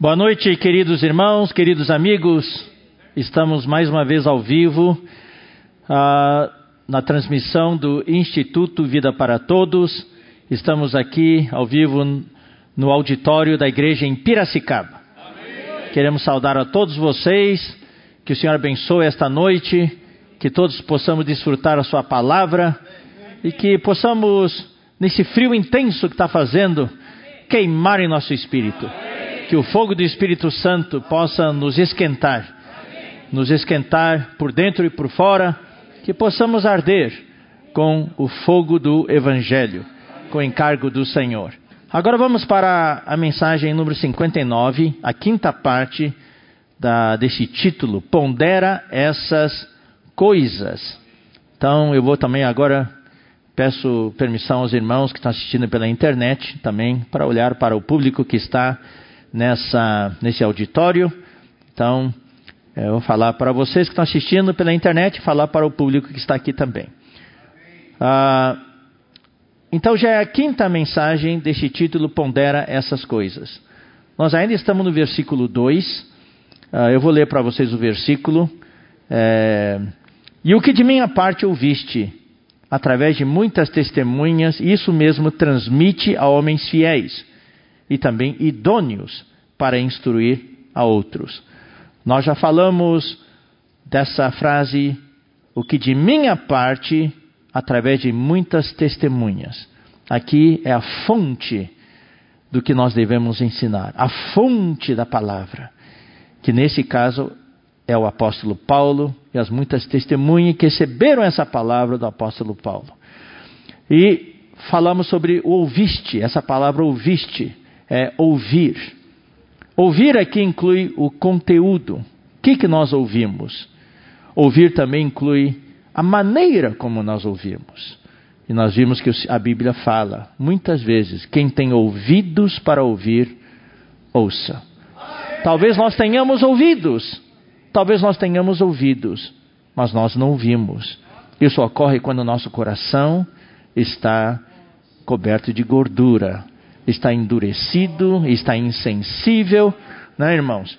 Boa noite, queridos irmãos, queridos amigos. Estamos mais uma vez ao vivo uh, na transmissão do Instituto Vida para Todos. Estamos aqui ao vivo no auditório da igreja em Piracicaba. Amém. Queremos saudar a todos vocês, que o Senhor abençoe esta noite, que todos possamos desfrutar a Sua palavra e que possamos, nesse frio intenso que está fazendo, queimar em nosso espírito que o fogo do Espírito Santo possa nos esquentar, nos esquentar por dentro e por fora, que possamos arder com o fogo do Evangelho, com o encargo do Senhor. Agora vamos para a mensagem número 59, a quinta parte da, desse título, Pondera essas coisas. Então eu vou também agora, peço permissão aos irmãos que estão assistindo pela internet também, para olhar para o público que está nessa, nesse auditório. Então, é, eu vou falar para vocês que estão assistindo pela internet e falar para o público que está aqui também. Ah, então, já é a quinta mensagem deste título, Pondera essas coisas. Nós ainda estamos no versículo 2. Ah, eu vou ler para vocês o versículo. É, e o que de minha parte ouviste, através de muitas testemunhas, isso mesmo transmite a homens fiéis e também idôneos para instruir a outros. Nós já falamos dessa frase, o que de minha parte, através de muitas testemunhas. Aqui é a fonte do que nós devemos ensinar, a fonte da palavra, que nesse caso é o apóstolo Paulo e as muitas testemunhas que receberam essa palavra do apóstolo Paulo. E falamos sobre o ouviste, essa palavra ouviste, é ouvir. Ouvir aqui inclui o conteúdo. O que, que nós ouvimos? Ouvir também inclui a maneira como nós ouvimos. E nós vimos que a Bíblia fala, muitas vezes, quem tem ouvidos para ouvir, ouça. Talvez nós tenhamos ouvidos, talvez nós tenhamos ouvidos, mas nós não ouvimos. Isso ocorre quando o nosso coração está coberto de gordura, está endurecido, está insensível, né, irmãos?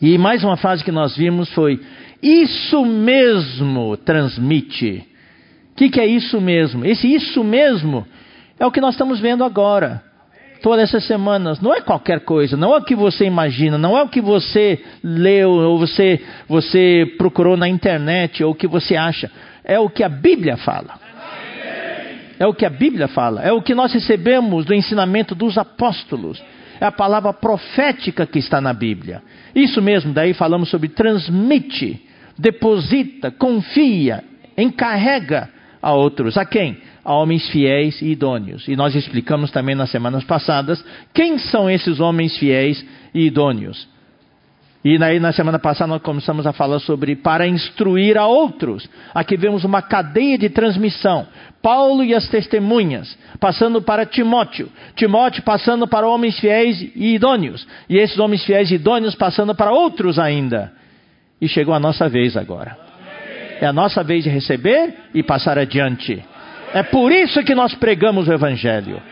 E mais uma frase que nós vimos foi: Isso mesmo transmite. O que, que é isso mesmo? Esse isso mesmo é o que nós estamos vendo agora. Todas essas semanas, não é qualquer coisa, não é o que você imagina, não é o que você leu ou você, você procurou na internet ou o que você acha, é o que a Bíblia fala. É o que a Bíblia fala, é o que nós recebemos do ensinamento dos apóstolos. É a palavra profética que está na Bíblia. Isso mesmo, daí falamos sobre transmite, deposita, confia, encarrega a outros. A quem? A homens fiéis e idôneos. E nós explicamos também nas semanas passadas quem são esses homens fiéis e idôneos. E aí, na semana passada, nós começamos a falar sobre para instruir a outros. Aqui vemos uma cadeia de transmissão. Paulo e as testemunhas, passando para Timóteo. Timóteo passando para homens fiéis e idôneos. E esses homens fiéis e idôneos passando para outros ainda. E chegou a nossa vez agora. É a nossa vez de receber e passar adiante. É por isso que nós pregamos o Evangelho.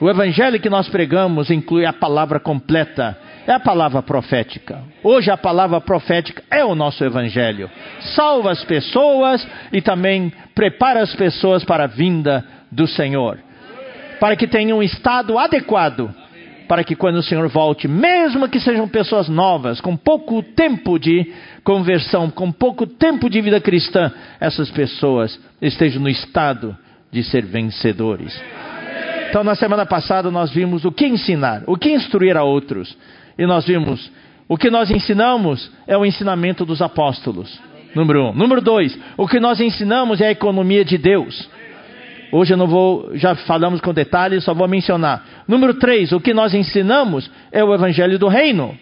O Evangelho que nós pregamos inclui a palavra completa é a palavra profética. Hoje a palavra profética é o nosso evangelho. Salva as pessoas e também prepara as pessoas para a vinda do Senhor. Para que tenham um estado adequado. Para que quando o Senhor volte, mesmo que sejam pessoas novas, com pouco tempo de conversão, com pouco tempo de vida cristã, essas pessoas estejam no estado de ser vencedores. Então, na semana passada, nós vimos o que ensinar, o que instruir a outros. E nós vimos, o que nós ensinamos é o ensinamento dos apóstolos. Número um. Número dois, o que nós ensinamos é a economia de Deus. Hoje eu não vou, já falamos com detalhes, só vou mencionar. Número três, o que nós ensinamos é o evangelho do reino.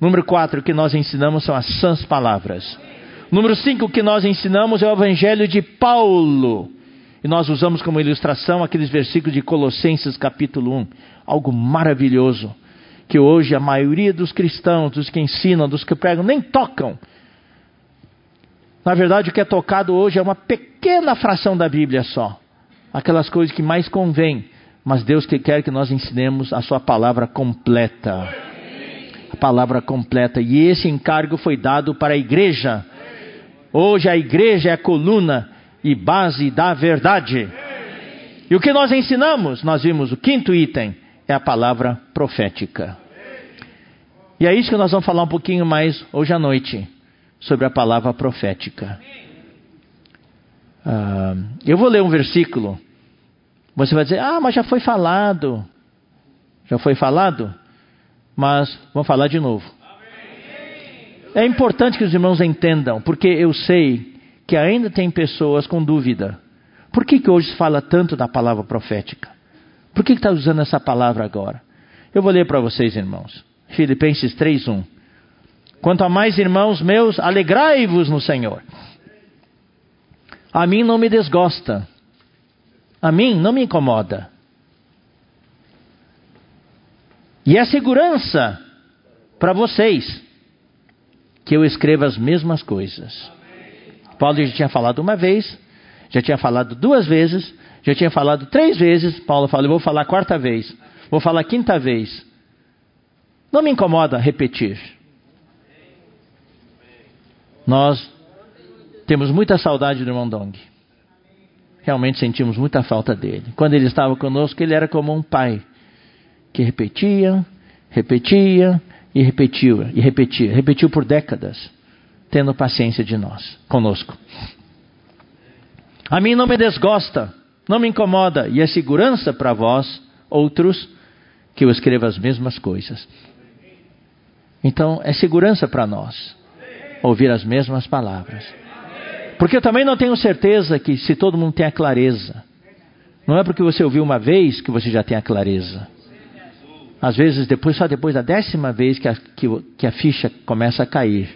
Número quatro, o que nós ensinamos são as sãs palavras. Número cinco, o que nós ensinamos é o evangelho de Paulo. E nós usamos como ilustração aqueles versículos de Colossenses capítulo 1. Algo maravilhoso que hoje a maioria dos cristãos, dos que ensinam, dos que pregam, nem tocam. Na verdade, o que é tocado hoje é uma pequena fração da Bíblia só. Aquelas coisas que mais convêm mas Deus que quer que nós ensinemos a sua palavra completa. A palavra completa. E esse encargo foi dado para a igreja. Hoje a igreja é a coluna e base da verdade. E o que nós ensinamos? Nós vimos o quinto item, é a palavra profética. E é isso que nós vamos falar um pouquinho mais hoje à noite, sobre a palavra profética. Uh, eu vou ler um versículo. Você vai dizer, ah, mas já foi falado. Já foi falado? Mas vamos falar de novo. É importante que os irmãos entendam, porque eu sei que ainda tem pessoas com dúvida. Por que, que hoje se fala tanto da palavra profética? Por que está usando essa palavra agora? Eu vou ler para vocês, irmãos. Filipenses 3:1. Quanto a mais, irmãos meus, alegrai-vos no Senhor. A mim não me desgosta. A mim não me incomoda. E é segurança para vocês que eu escreva as mesmas coisas. Paulo já tinha falado uma vez, já tinha falado duas vezes, já tinha falado três vezes. Paulo falou: Eu vou falar a quarta vez, vou falar a quinta vez. Não me incomoda repetir. Nós temos muita saudade do irmão Dong. Realmente sentimos muita falta dele. Quando ele estava conosco, ele era como um pai que repetia, repetia e repetia e repetia, repetiu por décadas, tendo paciência de nós, conosco. A mim não me desgosta, não me incomoda, e é segurança para vós, outros, que eu escreva as mesmas coisas. Então, é segurança para nós ouvir as mesmas palavras. Porque eu também não tenho certeza que se todo mundo tem a clareza. Não é porque você ouviu uma vez que você já tem a clareza. Às vezes, depois, só depois da décima vez que a, que, que a ficha começa a cair.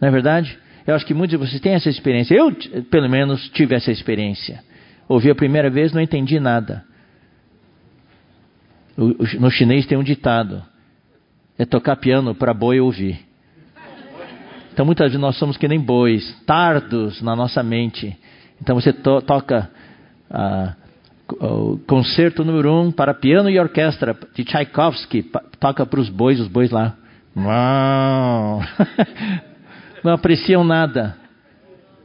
Não é verdade? Eu acho que muitos de vocês têm essa experiência. Eu, pelo menos, tive essa experiência. Ouvi a primeira vez, não entendi nada. no chinês tem um ditado: é tocar piano para boi ouvir. Então muitas vezes nós somos que nem bois, tardos na nossa mente. Então você to toca ah, o concerto número um para piano e orquestra de Tchaikovsky, toca para os bois, os bois lá. Não apreciam nada.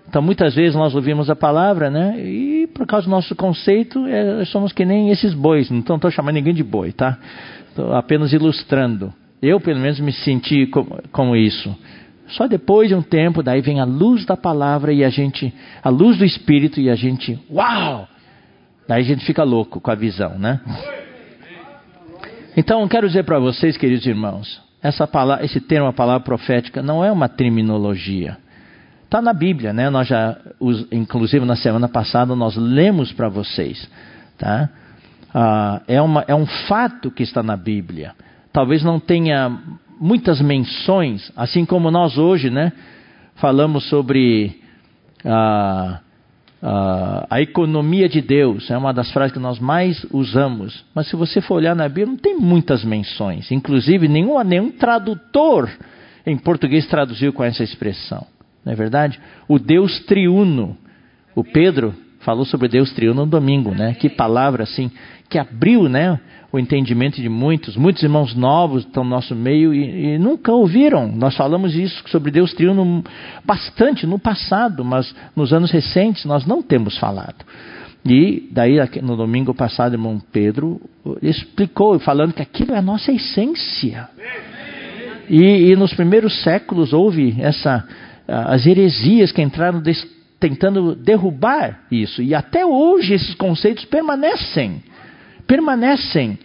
Então muitas vezes nós ouvimos a palavra, né? E por causa do nosso conceito, é, somos que nem esses bois. Não estou chamando ninguém de boi, tá? Estou apenas ilustrando. Eu, pelo menos, me senti como, como isso. Só depois de um tempo, daí vem a luz da palavra e a gente, a luz do Espírito e a gente, uau! Daí a gente fica louco com a visão, né? Então, quero dizer para vocês, queridos irmãos, essa palavra, esse termo, a palavra profética, não é uma terminologia. Está na Bíblia, né? Nós já, inclusive na semana passada, nós lemos para vocês, tá? Ah, é, uma, é um fato que está na Bíblia talvez não tenha muitas menções, assim como nós hoje, né? Falamos sobre a, a, a, economia de Deus, é uma das frases que nós mais usamos. Mas se você for olhar na Bíblia, não tem muitas menções. Inclusive, nenhum, nenhum tradutor em português traduziu com essa expressão. Não é verdade? O Deus triuno. O Pedro falou sobre Deus triuno no domingo, né? Que palavra assim, que abriu, né? O entendimento de muitos. Muitos irmãos novos estão no nosso meio e, e nunca ouviram. Nós falamos isso sobre Deus triuno bastante no passado, mas nos anos recentes nós não temos falado. E daí, no domingo passado, irmão Pedro explicou, falando que aquilo é a nossa essência. E, e nos primeiros séculos houve essa, as heresias que entraram tentando derrubar isso. E até hoje esses conceitos permanecem permanecem.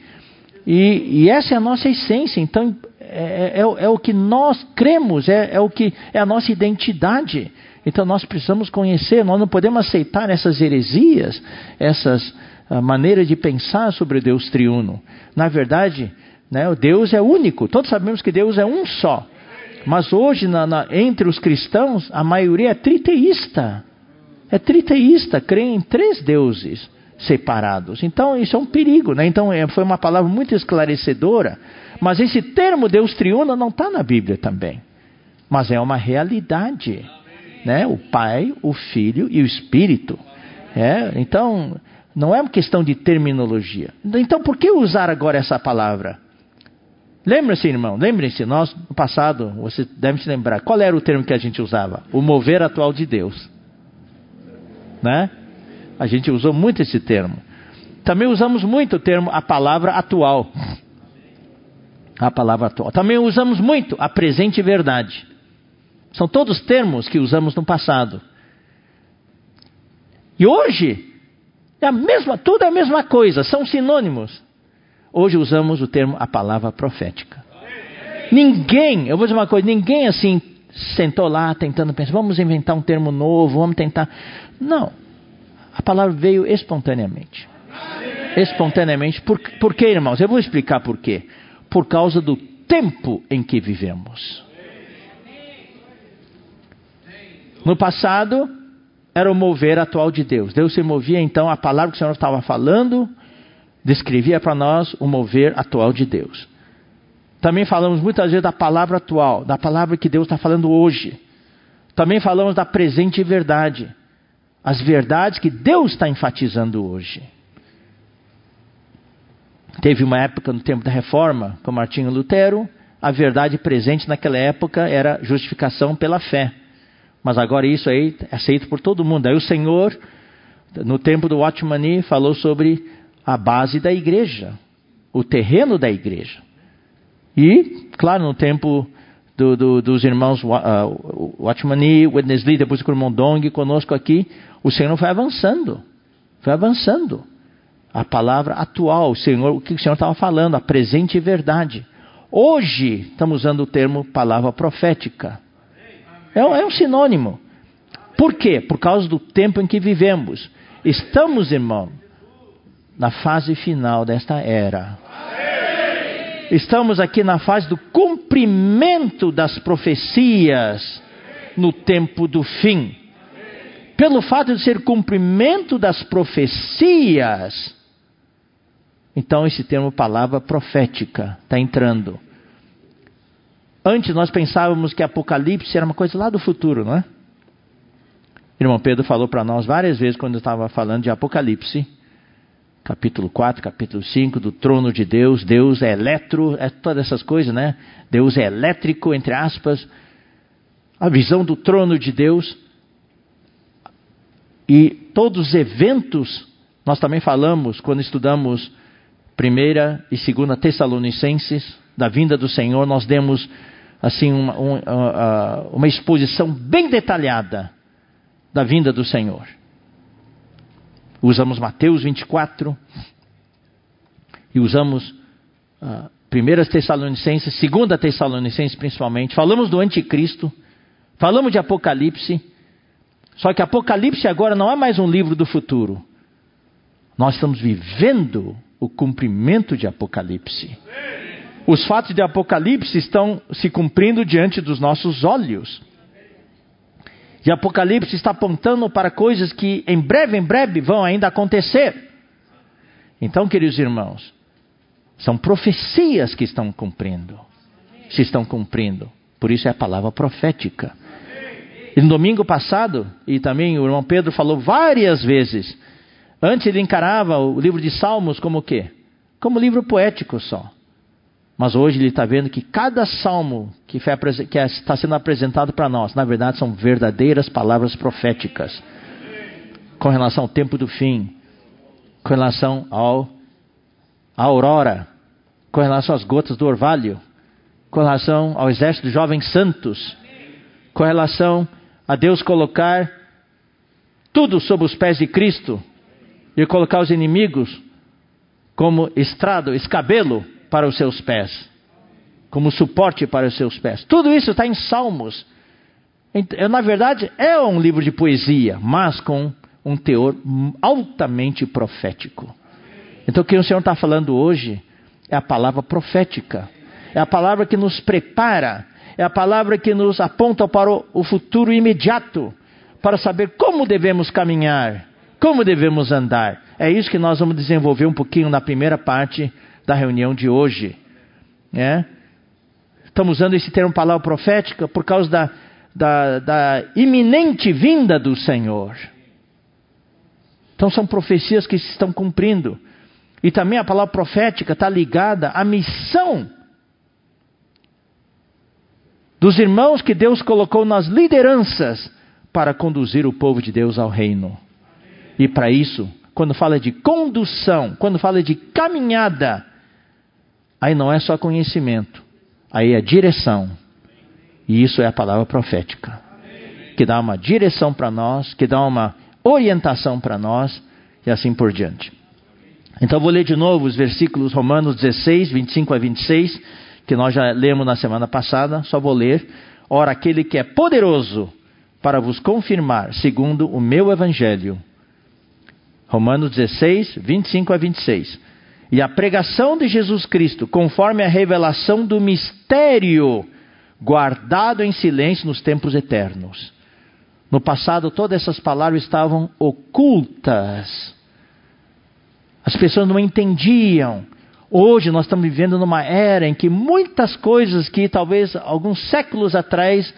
E, e, essa é a nossa essência. Então, é, é, é o que nós cremos, é, é, o que é a nossa identidade. Então, nós precisamos conhecer, nós não podemos aceitar essas heresias, essas uh, maneiras de pensar sobre Deus triuno. Na verdade, né, o Deus é único, todos sabemos que Deus é um só. Mas hoje, na, na, entre os cristãos, a maioria é triteísta. É triteísta, crê em três deuses separados. Então, isso é um perigo. Né? Então, é, foi uma palavra muito esclarecedora. Mas esse termo Deus triuno não está na Bíblia também. Mas é uma realidade. Né? O Pai, o Filho e o Espírito. É? Então, Não é uma questão de terminologia. Então, por que usar agora essa palavra? Lembra-se, irmão, lembrem-se, nós no passado, você deve se lembrar, qual era o termo que a gente usava? O mover atual de Deus. Né? A gente usou muito esse termo. Também usamos muito o termo a palavra atual. A palavra atual. Também usamos muito a presente verdade. São todos termos que usamos no passado. E hoje é a mesma, tudo é a mesma coisa, são sinônimos. Hoje usamos o termo a palavra profética. Ninguém, eu vou dizer uma coisa, ninguém assim sentou lá tentando pensar, vamos inventar um termo novo, vamos tentar. Não. A palavra veio espontaneamente. Espontaneamente. Por, por quê, irmãos? Eu vou explicar por quê. Por causa do tempo em que vivemos. No passado, era o mover atual de Deus. Deus se movia, então, a palavra que o Senhor estava falando descrevia para nós o mover atual de Deus. Também falamos muitas vezes da palavra atual, da palavra que Deus está falando hoje. Também falamos da presente verdade, as verdades que Deus está enfatizando hoje. Teve uma época no tempo da reforma, com Martinho Lutero, a verdade presente naquela época era justificação pela fé. Mas agora isso aí é aceito por todo mundo. Aí o Senhor, no tempo do Watchmani, falou sobre a base da igreja, o terreno da igreja. E, claro, no tempo do, do, dos irmãos uh, Watchmani, Wednesday, depois o irmão Dong, conosco aqui, o Senhor foi avançando. Foi avançando. A palavra atual, o, Senhor, o que o Senhor estava falando, a presente verdade. Hoje, estamos usando o termo palavra profética. É é um sinônimo. Por quê? Por causa do tempo em que vivemos. Estamos, irmão, na fase final desta era. Estamos aqui na fase do cumprimento das profecias no tempo do fim. Pelo fato de ser cumprimento das profecias, então esse termo palavra profética está entrando. Antes nós pensávamos que Apocalipse era uma coisa lá do futuro, não é? irmão Pedro falou para nós várias vezes quando estava falando de Apocalipse capítulo 4, capítulo 5, do trono de Deus, Deus é eletro, é todas essas coisas, né? Deus é elétrico, entre aspas, a visão do trono de Deus. E todos os eventos, nós também falamos quando estudamos primeira e segunda Tessalonicenses, da vinda do Senhor, nós demos assim uma, uma, uma exposição bem detalhada da vinda do Senhor. Usamos Mateus 24 e usamos uh, 1 Tessalonicenses, 2 Tessalonicenses principalmente. Falamos do anticristo, falamos de Apocalipse. Só que Apocalipse agora não é mais um livro do futuro. Nós estamos vivendo o cumprimento de Apocalipse. Os fatos de Apocalipse estão se cumprindo diante dos nossos olhos. E Apocalipse está apontando para coisas que em breve, em breve vão ainda acontecer. Então, queridos irmãos, são profecias que estão cumprindo. Se estão cumprindo. Por isso é a palavra profética. E no domingo passado, e também o irmão Pedro falou várias vezes, antes ele encarava o livro de Salmos como o quê? Como livro poético só. Mas hoje ele está vendo que cada salmo que, que é, está sendo apresentado para nós, na verdade, são verdadeiras palavras proféticas. Com relação ao tempo do fim, com relação ao, à aurora, com relação às gotas do orvalho, com relação ao exército de jovens santos, com relação a Deus colocar tudo sob os pés de Cristo e colocar os inimigos como estrado, escabelo para os seus pés, como suporte para os seus pés. Tudo isso está em Salmos. Na verdade, é um livro de poesia, mas com um teor altamente profético. Então, o que o Senhor está falando hoje é a palavra profética, é a palavra que nos prepara, é a palavra que nos aponta para o futuro imediato, para saber como devemos caminhar, como devemos andar. É isso que nós vamos desenvolver um pouquinho na primeira parte da reunião de hoje. Né? Estamos usando esse termo palavra profética por causa da, da, da iminente vinda do Senhor. Então são profecias que se estão cumprindo. E também a palavra profética está ligada à missão dos irmãos que Deus colocou nas lideranças para conduzir o povo de Deus ao reino. E para isso, quando fala de condução, quando fala de caminhada, aí não é só conhecimento, aí é direção. E isso é a palavra profética, que dá uma direção para nós, que dá uma orientação para nós e assim por diante. Então vou ler de novo os versículos Romanos 16, 25 a 26, que nós já lemos na semana passada, só vou ler. Ora, aquele que é poderoso para vos confirmar, segundo o meu evangelho. Romanos 16, 25 a 26. E a pregação de Jesus Cristo, conforme a revelação do mistério guardado em silêncio nos tempos eternos. No passado, todas essas palavras estavam ocultas. As pessoas não entendiam. Hoje nós estamos vivendo numa era em que muitas coisas que talvez alguns séculos atrás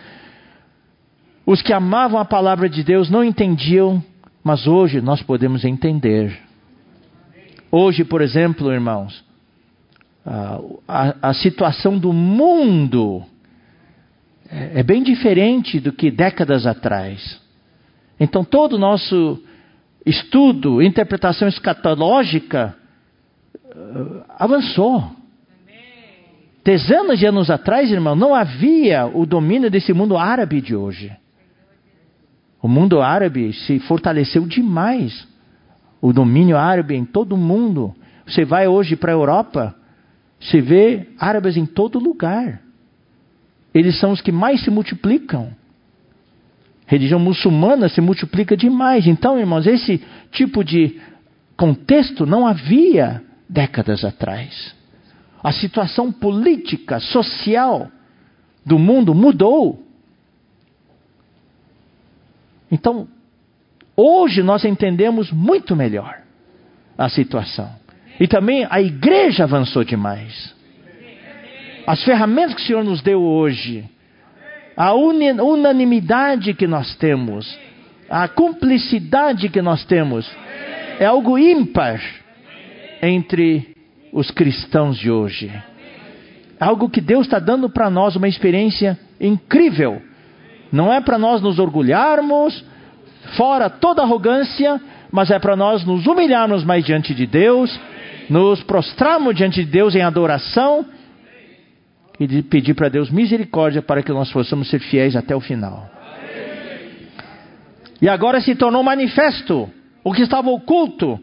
os que amavam a palavra de Deus não entendiam, mas hoje nós podemos entender. Hoje, por exemplo, irmãos, a, a, situação do mundo é, é bem diferente do que décadas atrás. Então, todo o nosso estudo, interpretação escatológica uh, avançou. Dezenas de anos atrás, irmão, não havia o domínio desse mundo árabe de hoje. O mundo árabe se fortaleceu demais. O domínio árabe em todo o mundo. Você vai hoje para a Europa, você vê árabes em todo lugar. Eles são os que mais se multiplicam. A religião muçulmana se multiplica demais. Então, irmãos, esse tipo de contexto não havia décadas atrás. A situação política, social do mundo mudou. Então, hoje nós entendemos muito melhor a situação. E também a igreja avançou demais. As ferramentas que o Senhor nos deu hoje, a unanimidade que nós temos, a cumplicidade que nós temos, é algo ímpar entre os cristãos de hoje. Algo que Deus está dando para nós, uma experiência incrível não é para nós nos orgulharmos, fora toda arrogância, mas é para nós nos humilharmos mais diante de Deus, nos prostrarmos diante de Deus em adoração e pedir para Deus misericórdia para que nós possamos ser fiéis até o final. E agora se tornou manifesto o que estava oculto,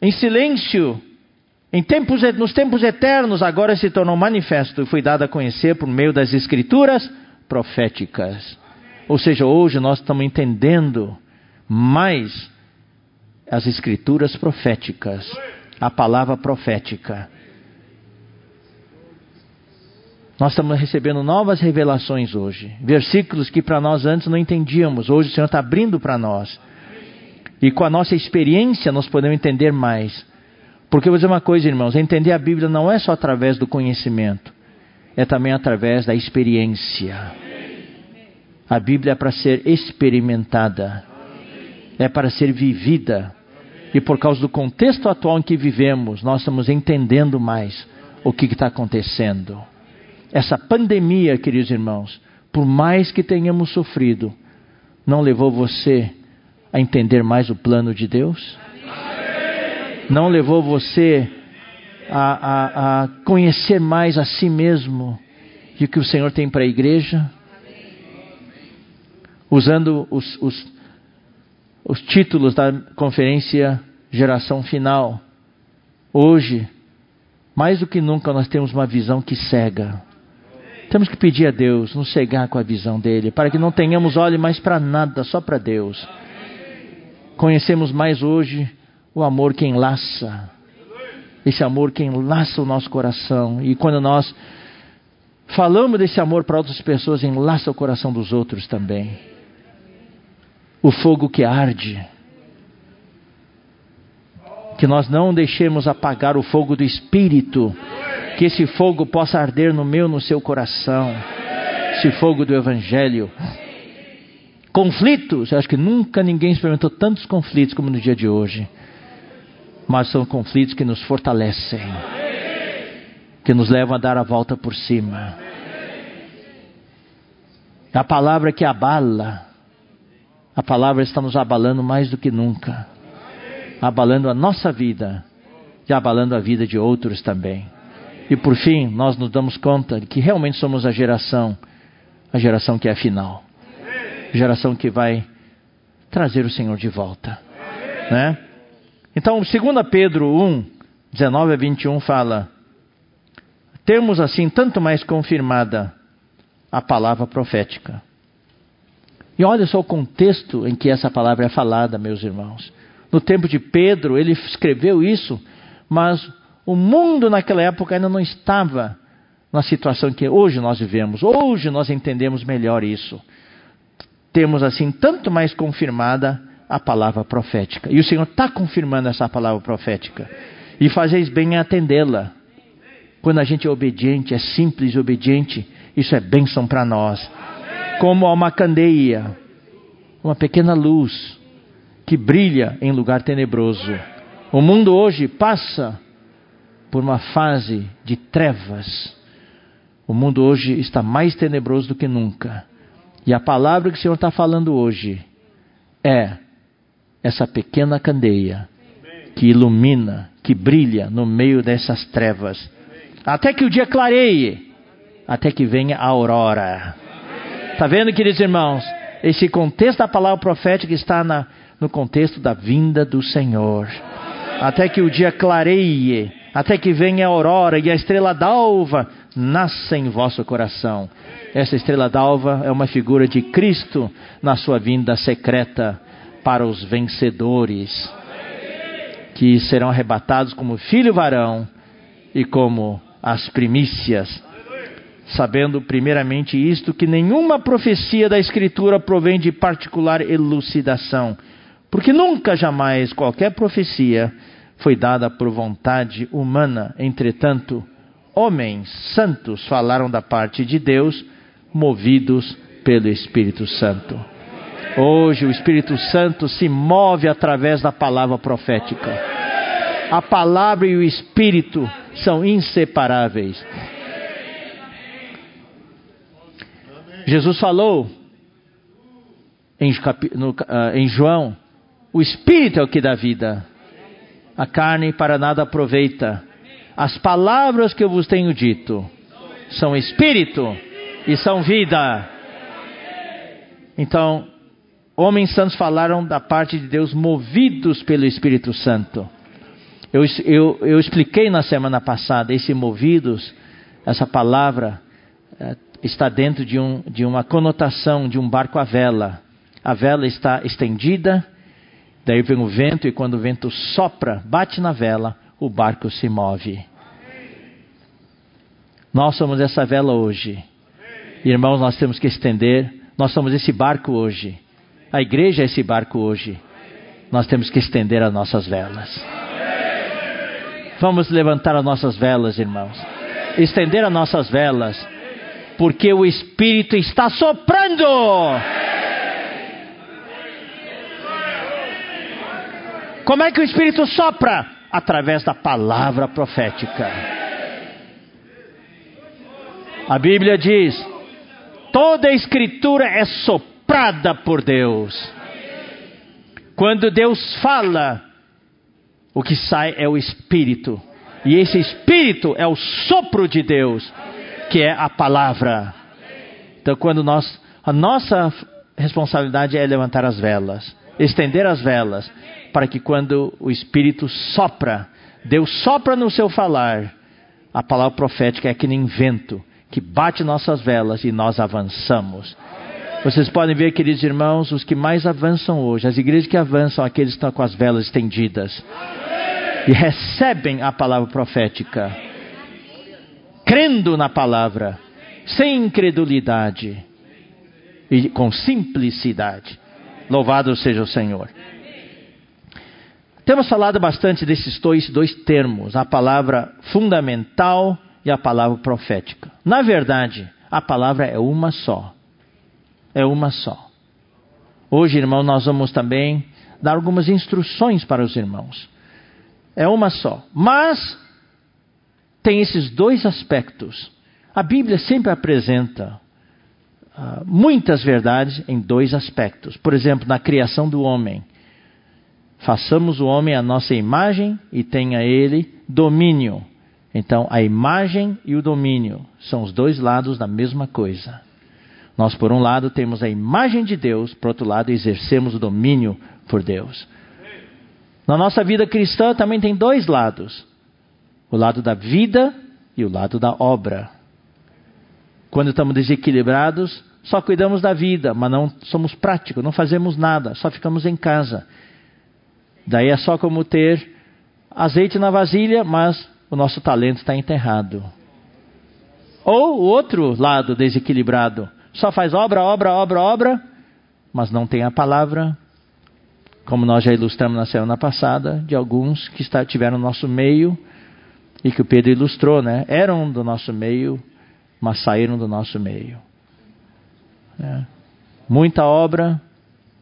em silêncio, em tempos, nos tempos eternos, agora se tornou manifesto e foi dado a conhecer por meio das Escrituras proféticas. Ou seja, hoje nós estamos entendendo mais as escrituras proféticas, a palavra profética. Nós estamos recebendo novas revelações hoje, versículos que para nós antes não entendíamos, hoje o Senhor está abrindo para nós. E com a nossa experiência nós podemos entender mais. Porque eu vou dizer uma coisa, irmãos: entender a Bíblia não é só através do conhecimento, é também através da experiência. A Bíblia é para ser experimentada, é para ser vivida. E por causa do contexto atual em que vivemos, nós estamos entendendo mais o que está acontecendo. Essa pandemia, queridos irmãos, por mais que tenhamos sofrido, não levou você a entender mais o plano de Deus? Não levou você a, a, a conhecer mais a si mesmo e o que o Senhor tem para a igreja? Usando os, os, os títulos da conferência Geração Final. Hoje, mais do que nunca, nós temos uma visão que cega. Temos que pedir a Deus nos cegar com a visão dele, para que não tenhamos olho mais para nada, só para Deus. Conhecemos mais hoje o amor que enlaça, esse amor que enlaça o nosso coração. E quando nós falamos desse amor para outras pessoas, enlaça o coração dos outros também. O fogo que arde. Que nós não deixemos apagar o fogo do Espírito. Que esse fogo possa arder no meu, no seu coração. Esse fogo do Evangelho. Conflitos, eu acho que nunca ninguém experimentou tantos conflitos como no dia de hoje. Mas são conflitos que nos fortalecem, que nos levam a dar a volta por cima. A palavra que abala, a palavra está nos abalando mais do que nunca, abalando a nossa vida e abalando a vida de outros também. E por fim, nós nos damos conta de que realmente somos a geração, a geração que é final, a geração que vai trazer o Senhor de volta, né? Então, 2 Pedro 1, 19 a 21 fala: Temos assim tanto mais confirmada a palavra profética. E olha só o contexto em que essa palavra é falada, meus irmãos. No tempo de Pedro, ele escreveu isso, mas o mundo naquela época ainda não estava na situação que hoje nós vivemos. Hoje nós entendemos melhor isso. Temos assim tanto mais confirmada a palavra profética. E o Senhor está confirmando essa palavra profética. E fazeis bem em atendê-la. Quando a gente é obediente, é simples e obediente, isso é bênção para nós. Como uma candeia, uma pequena luz que brilha em lugar tenebroso. O mundo hoje passa por uma fase de trevas. O mundo hoje está mais tenebroso do que nunca. E a palavra que o Senhor está falando hoje é essa pequena candeia que ilumina, que brilha no meio dessas trevas, até que o dia clareie, até que venha a aurora. Está vendo, queridos irmãos? Esse contexto da palavra profética está na, no contexto da vinda do Senhor. Até que o dia clareie, até que venha a aurora e a estrela d'alva nasça em vosso coração. Essa estrela d'alva é uma figura de Cristo na sua vinda secreta para os vencedores, que serão arrebatados como filho varão e como as primícias. Sabendo primeiramente isto, que nenhuma profecia da Escritura provém de particular elucidação, porque nunca jamais qualquer profecia foi dada por vontade humana. Entretanto, homens santos falaram da parte de Deus, movidos pelo Espírito Santo. Hoje o Espírito Santo se move através da palavra profética. A palavra e o Espírito são inseparáveis. Jesus falou em, ah, em João: o Espírito é o que dá vida, a carne para nada aproveita. As palavras que eu vos tenho dito são Espírito e são vida. Então, homens santos falaram da parte de Deus movidos pelo Espírito Santo. Eu, eu, eu expliquei na semana passada, esse movidos, essa palavra é, está dentro de, um, de uma conotação de um barco à vela. A vela está estendida, daí vem o vento, e quando o vento sopra, bate na vela, o barco se move. Nós somos essa vela hoje. Irmãos, nós temos que estender, nós somos esse barco hoje. A igreja é esse barco hoje. Nós temos que estender as nossas velas. Vamos levantar as nossas velas, irmãos. Estender as nossas velas, porque o Espírito está soprando. Como é que o Espírito sopra? Através da palavra profética. A Bíblia diz: toda a Escritura é soprada por Deus. Quando Deus fala, o que sai é o Espírito. E esse Espírito é o sopro de Deus, que é a palavra. Então, quando nós, a nossa responsabilidade é levantar as velas, estender as velas, para que quando o Espírito sopra, Deus sopra no seu falar, a palavra profética é que nem vento, que bate nossas velas e nós avançamos. Vocês podem ver, queridos irmãos, os que mais avançam hoje, as igrejas que avançam, aqueles que estão com as velas estendidas e recebem a palavra profética, crendo na palavra, sem incredulidade e com simplicidade. Louvado seja o Senhor. Temos falado bastante desses dois, dois termos, a palavra fundamental e a palavra profética. Na verdade, a palavra é uma só é uma só. Hoje, irmão, nós vamos também dar algumas instruções para os irmãos. É uma só. Mas tem esses dois aspectos. A Bíblia sempre apresenta uh, muitas verdades em dois aspectos. Por exemplo, na criação do homem. Façamos o homem a nossa imagem e tenha ele domínio. Então, a imagem e o domínio são os dois lados da mesma coisa. Nós, por um lado, temos a imagem de Deus, por outro lado, exercemos o domínio por Deus. Na nossa vida cristã também tem dois lados: o lado da vida e o lado da obra. Quando estamos desequilibrados, só cuidamos da vida, mas não somos práticos, não fazemos nada, só ficamos em casa. Daí é só como ter azeite na vasilha, mas o nosso talento está enterrado. Ou o outro lado desequilibrado, só faz obra, obra, obra, obra, mas não tem a palavra, como nós já ilustramos na semana passada, de alguns que estiveram no nosso meio e que o Pedro ilustrou, né? Eram do nosso meio, mas saíram do nosso meio. É. Muita obra,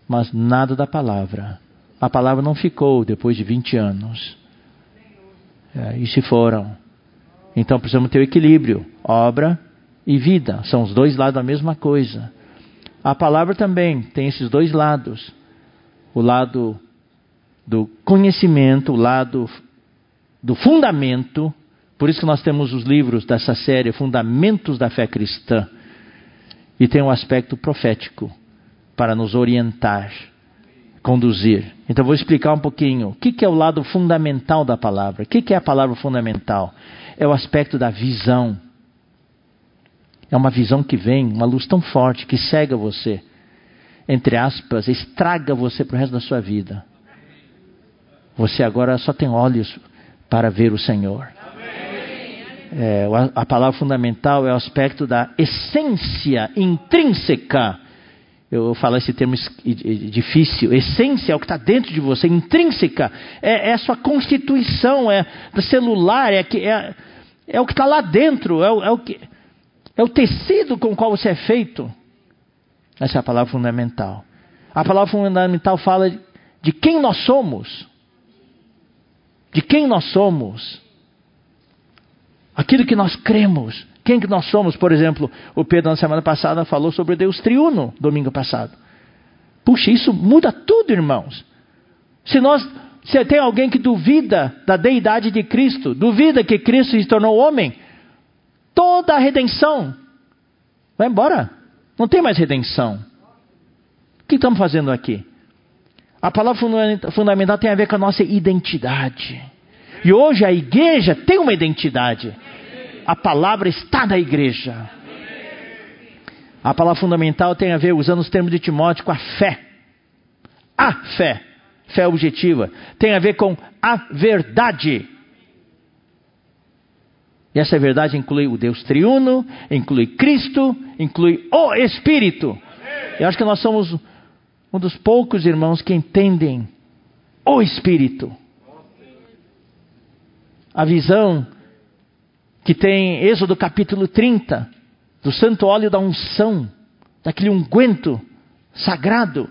mas nada da palavra. A palavra não ficou depois de 20 anos. É, e se foram. Então precisamos ter o equilíbrio: obra e vida. São os dois lados da mesma coisa. A palavra também tem esses dois lados: o lado do conhecimento, o lado do fundamento. Por isso que nós temos os livros dessa série, Fundamentos da Fé Cristã. E tem um aspecto profético para nos orientar, conduzir. Então vou explicar um pouquinho o que, é o lado fundamental da palavra. O que é a palavra fundamental? É o aspecto da visão. É uma visão que vem, uma luz tão forte que cega você, entre aspas, estraga você para o resto da sua vida. Você agora só tem olhos para ver o Senhor. É, a palavra fundamental é o aspecto da essência intrínseca. Eu falo esse termo difícil. Essência é o que está dentro de você, intrínseca. É, é a sua constituição, é celular, é, é, é o que está lá dentro, é, é, o que, é o tecido com o qual você é feito. Essa é a palavra fundamental. A palavra fundamental fala de quem nós somos de quem nós somos, aquilo que nós cremos, quem que nós somos. Por exemplo, o Pedro na semana passada falou sobre Deus triuno, domingo passado. Puxa, isso muda tudo, irmãos. Se nós, se tem alguém que duvida da deidade de Cristo, duvida que Cristo se tornou homem, toda a redenção vai embora. Não tem mais redenção. O que estamos fazendo aqui? A palavra fundamental tem a ver com a nossa identidade. E hoje a igreja tem uma identidade. A palavra está na igreja. A palavra fundamental tem a ver, usando os termos de Timóteo, com a fé. A fé. Fé objetiva. Tem a ver com a verdade. E essa verdade inclui o Deus triuno, inclui Cristo, inclui o Espírito. Eu acho que nós somos um dos poucos irmãos que entendem o Espírito. A visão que tem Êxodo capítulo 30, do santo óleo da unção, daquele unguento sagrado.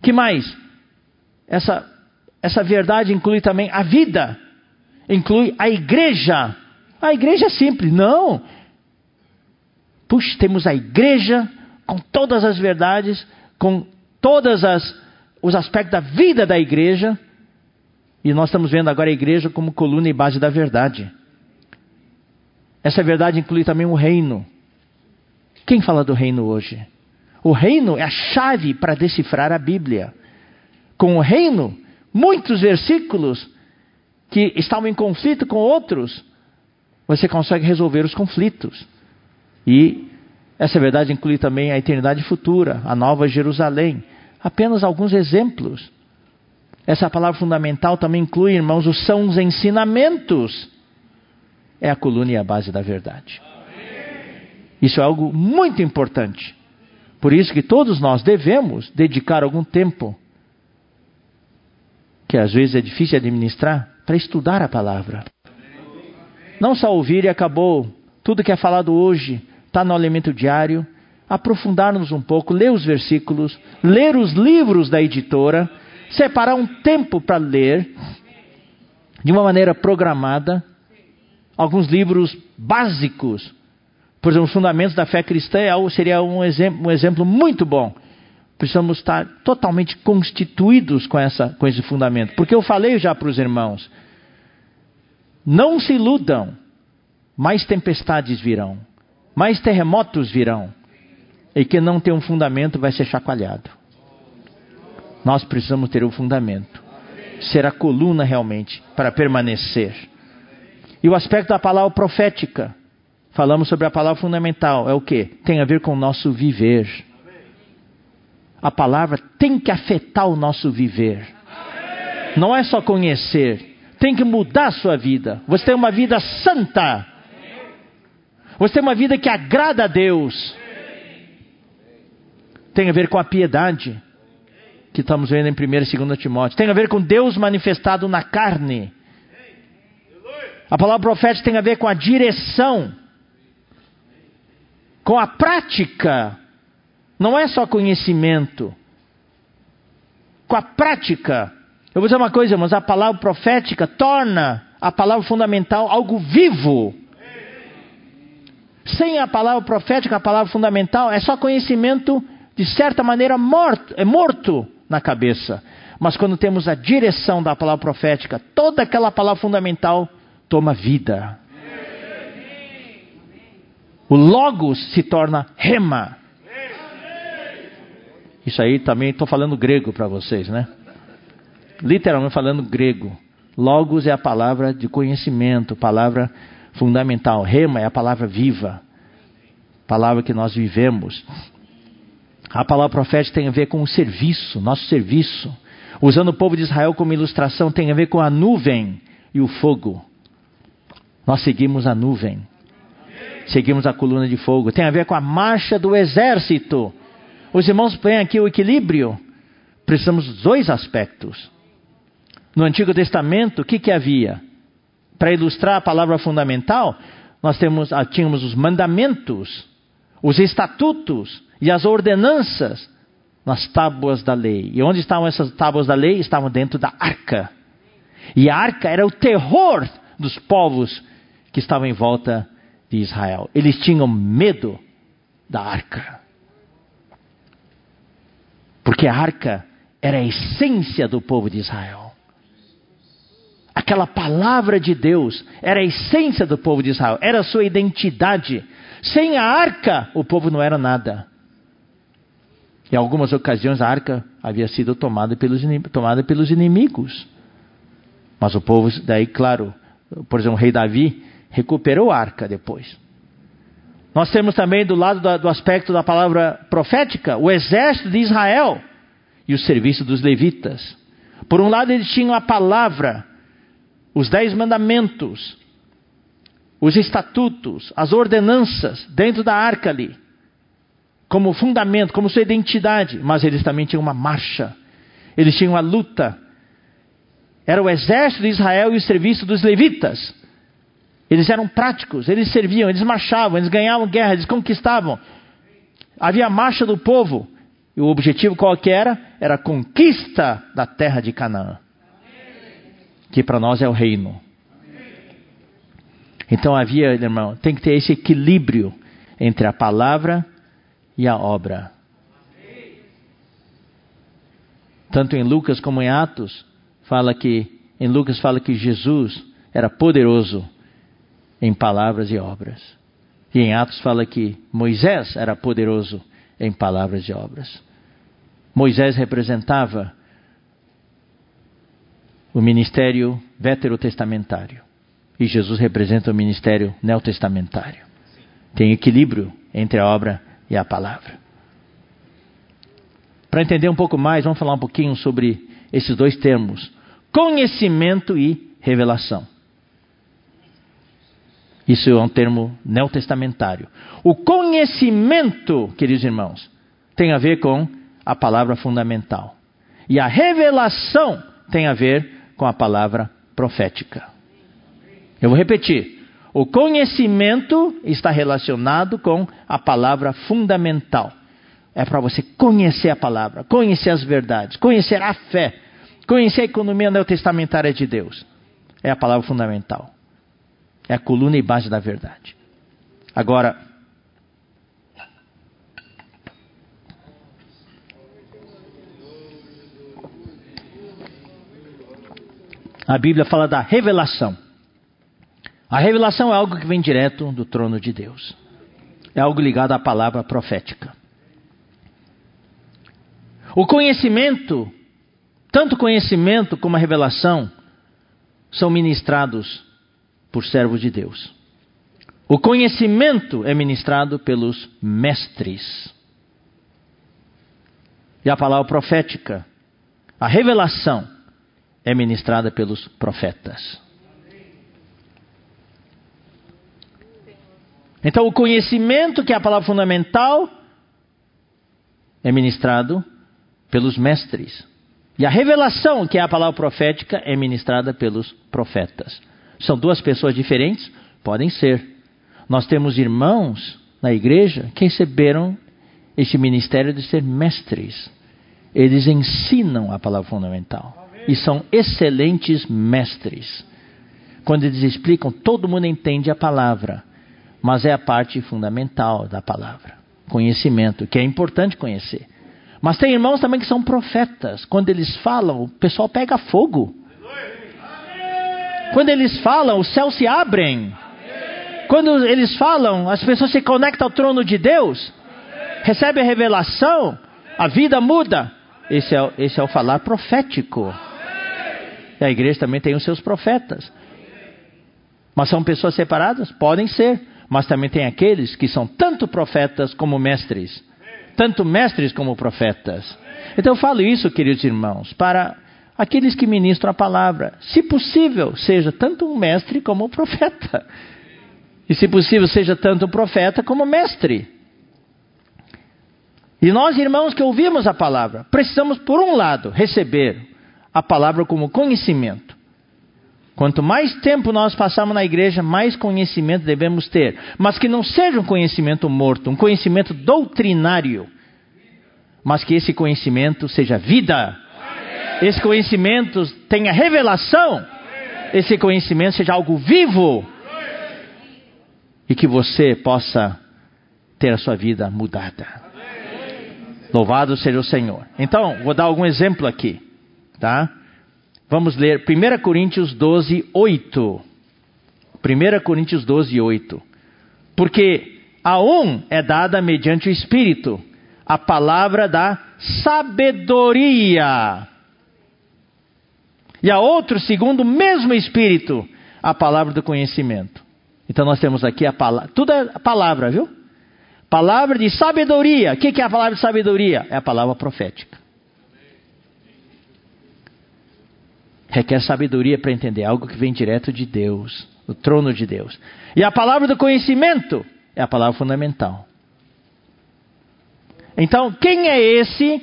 Que mais? Essa, essa verdade inclui também a vida, inclui a igreja. A igreja é simples, não. Puxa, temos a igreja com todas as verdades, com todos os aspectos da vida da igreja. E nós estamos vendo agora a igreja como coluna e base da verdade. Essa verdade inclui também o reino. Quem fala do reino hoje? O reino é a chave para decifrar a Bíblia. Com o reino, muitos versículos que estavam em conflito com outros, você consegue resolver os conflitos. E essa verdade inclui também a eternidade futura, a nova Jerusalém, apenas alguns exemplos. Essa palavra fundamental também inclui, irmãos, os são os ensinamentos. É a coluna e a base da verdade. Isso é algo muito importante. Por isso que todos nós devemos dedicar algum tempo, que às vezes é difícil administrar, para estudar a palavra. Não só ouvir e acabou. Tudo que é falado hoje está no alimento diário, aprofundar-nos um pouco, ler os versículos, ler os livros da editora, separar um tempo para ler de uma maneira programada alguns livros básicos. Por exemplo, os Fundamentos da Fé Cristã é seria um exemplo, um exemplo muito bom. Precisamos estar totalmente constituídos com, essa, com esse fundamento. Porque eu falei já para os irmãos: não se iludam, mais tempestades virão, mais terremotos virão, e quem não tem um fundamento vai ser chacoalhado. Nós precisamos ter um fundamento, ser a coluna realmente para permanecer. E o aspecto da palavra profética, falamos sobre a palavra fundamental, é o que? Tem a ver com o nosso viver. A palavra tem que afetar o nosso viver. Não é só conhecer, tem que mudar a sua vida. Você tem uma vida santa. Você tem uma vida que agrada a Deus. Tem a ver com a piedade que estamos vendo em 1 e 2 Timóteo. Tem a ver com Deus manifestado na carne. A palavra profética tem a ver com a direção, com a prática. Não é só conhecimento. Com a prática. Eu vou dizer uma coisa, irmãos: a palavra profética torna a palavra fundamental algo vivo. Sem a palavra profética, a palavra fundamental é só conhecimento, de certa maneira, morto, é morto na cabeça. Mas quando temos a direção da palavra profética, toda aquela palavra fundamental toma vida. O Logos se torna rema. Isso aí também estou falando grego para vocês, né? Literalmente falando grego. Logos é a palavra de conhecimento, palavra fundamental. Rema é a palavra viva, palavra que nós vivemos. A palavra profética tem a ver com o serviço, nosso serviço. Usando o povo de Israel como ilustração, tem a ver com a nuvem e o fogo. Nós seguimos a nuvem, seguimos a coluna de fogo. Tem a ver com a marcha do exército. Os irmãos põem aqui o equilíbrio. Precisamos dos dois aspectos. No Antigo Testamento, o que, que havia? Para ilustrar a palavra fundamental, nós temos, ah, tínhamos os mandamentos, os estatutos e as ordenanças nas tábuas da lei. E onde estavam essas tábuas da lei? Estavam dentro da arca. E a arca era o terror dos povos que estavam em volta de Israel. Eles tinham medo da arca. Porque a arca era a essência do povo de Israel. Aquela palavra de Deus era a essência do povo de Israel, era a sua identidade. Sem a arca, o povo não era nada. Em algumas ocasiões, a arca havia sido tomada pelos, tomada pelos inimigos. Mas o povo, daí, claro, por exemplo, o rei Davi recuperou a arca depois. Nós temos também do lado do, do aspecto da palavra profética, o exército de Israel e o serviço dos levitas. Por um lado, eles tinham a palavra, os dez mandamentos, os estatutos, as ordenanças dentro da arca ali, como fundamento, como sua identidade, mas eles também tinham uma marcha, eles tinham a luta. Era o exército de Israel e o serviço dos levitas. Eles eram práticos, eles serviam, eles marchavam, eles ganhavam guerra, eles conquistavam. Havia a marcha do povo. E o objetivo qual que era? Era a conquista da terra de Canaã. Que para nós é o reino. Então havia, irmão, tem que ter esse equilíbrio entre a palavra e a obra. Tanto em Lucas como em Atos, fala que em Lucas fala que Jesus era poderoso em palavras e obras. E em Atos fala que Moisés era poderoso em palavras e obras. Moisés representava o ministério veterotestamentário e Jesus representa o ministério neotestamentário. Tem equilíbrio entre a obra e a palavra. Para entender um pouco mais, vamos falar um pouquinho sobre esses dois termos: conhecimento e revelação. Isso é um termo neotestamentário. O conhecimento, queridos irmãos, tem a ver com a palavra fundamental. E a revelação tem a ver com a palavra profética. Eu vou repetir. O conhecimento está relacionado com a palavra fundamental. É para você conhecer a palavra, conhecer as verdades, conhecer a fé, conhecer a economia neotestamentária de Deus. É a palavra fundamental. É a coluna e base da verdade. Agora, a Bíblia fala da revelação. A revelação é algo que vem direto do trono de Deus. É algo ligado à palavra profética. O conhecimento, tanto conhecimento como a revelação, são ministrados por servos de Deus. O conhecimento é ministrado pelos mestres. E a palavra profética, a revelação, é ministrada pelos profetas. Então, o conhecimento, que é a palavra fundamental, é ministrado pelos mestres. E a revelação, que é a palavra profética, é ministrada pelos profetas. São duas pessoas diferentes? Podem ser. Nós temos irmãos na igreja que receberam esse ministério de ser mestres. Eles ensinam a palavra fundamental. E são excelentes mestres. Quando eles explicam, todo mundo entende a palavra mas é a parte fundamental da palavra. Conhecimento, que é importante conhecer. Mas tem irmãos também que são profetas. Quando eles falam, o pessoal pega fogo. Quando eles falam, os céus se abrem. Quando eles falam, as pessoas se conectam ao trono de Deus. Recebe a revelação, a vida muda. Esse é, esse é o falar profético. E a igreja também tem os seus profetas. Mas são pessoas separadas? Podem ser. Mas também tem aqueles que são tanto profetas como mestres. Tanto mestres como profetas. Então eu falo isso, queridos irmãos, para aqueles que ministram a palavra. Se possível, seja tanto um mestre como um profeta. E se possível, seja tanto um profeta como mestre. E nós, irmãos que ouvimos a palavra, precisamos, por um lado, receber a palavra como conhecimento. Quanto mais tempo nós passamos na igreja, mais conhecimento devemos ter. Mas que não seja um conhecimento morto, um conhecimento doutrinário. Mas que esse conhecimento seja vida. Esse conhecimento tenha revelação. Esse conhecimento seja algo vivo. E que você possa ter a sua vida mudada. Louvado seja o Senhor. Então, vou dar algum exemplo aqui, tá? Vamos ler 1 Coríntios 12, 8. 1 Coríntios 12, 8. Porque a um é dada mediante o Espírito a palavra da sabedoria. E a outro, segundo o mesmo Espírito, a palavra do conhecimento. Então nós temos aqui a palavra, tudo é a palavra, viu? Palavra de sabedoria. O que é a palavra de sabedoria? É a palavra profética. Requer sabedoria para entender algo que vem direto de Deus, do trono de Deus. E a palavra do conhecimento é a palavra fundamental. Então, quem é esse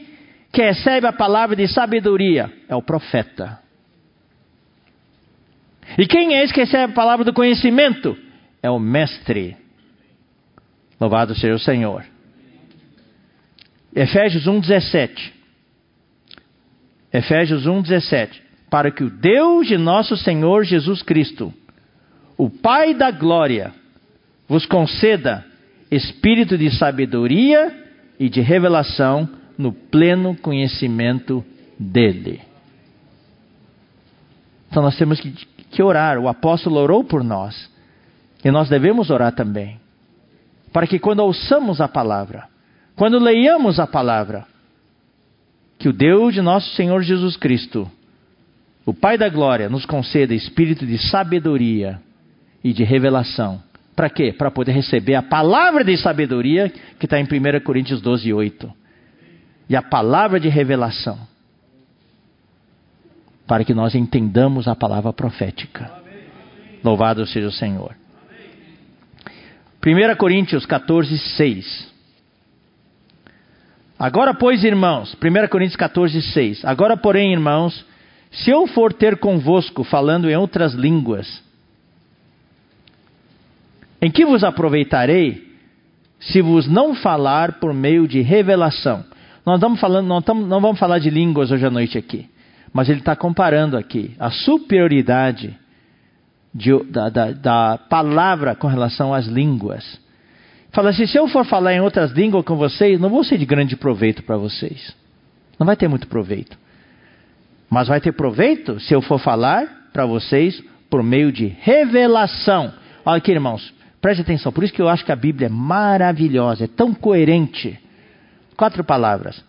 que recebe a palavra de sabedoria? É o profeta. E quem é esse que recebe a palavra do conhecimento? É o mestre. Louvado seja o Senhor. Efésios 1,17. Efésios 1,17 para que o Deus de nosso Senhor Jesus Cristo, o Pai da glória, vos conceda espírito de sabedoria e de revelação no pleno conhecimento dele. Então nós temos que, que orar. O apóstolo orou por nós. E nós devemos orar também. Para que quando ouçamos a palavra, quando leiamos a palavra, que o Deus de nosso Senhor Jesus Cristo o Pai da Glória nos conceda espírito de sabedoria e de revelação. Para quê? Para poder receber a palavra de sabedoria que está em 1 Coríntios 12, 8. E a palavra de revelação. Para que nós entendamos a palavra profética. Louvado seja o Senhor. 1 Coríntios 14, 6. Agora, pois, irmãos, 1 Coríntios 14, 6. Agora, porém, irmãos, se eu for ter convosco falando em outras línguas, Em que vos aproveitarei se vos não falar por meio de revelação? Nós estamos falando, não, estamos, não vamos falar de línguas hoje à noite aqui, mas ele está comparando aqui a superioridade de, da, da, da palavra com relação às línguas. Fala assim: se eu for falar em outras línguas com vocês, não vou ser de grande proveito para vocês. Não vai ter muito proveito. Mas vai ter proveito se eu for falar para vocês por meio de revelação. Olha aqui, irmãos, preste atenção. Por isso que eu acho que a Bíblia é maravilhosa, é tão coerente. Quatro palavras.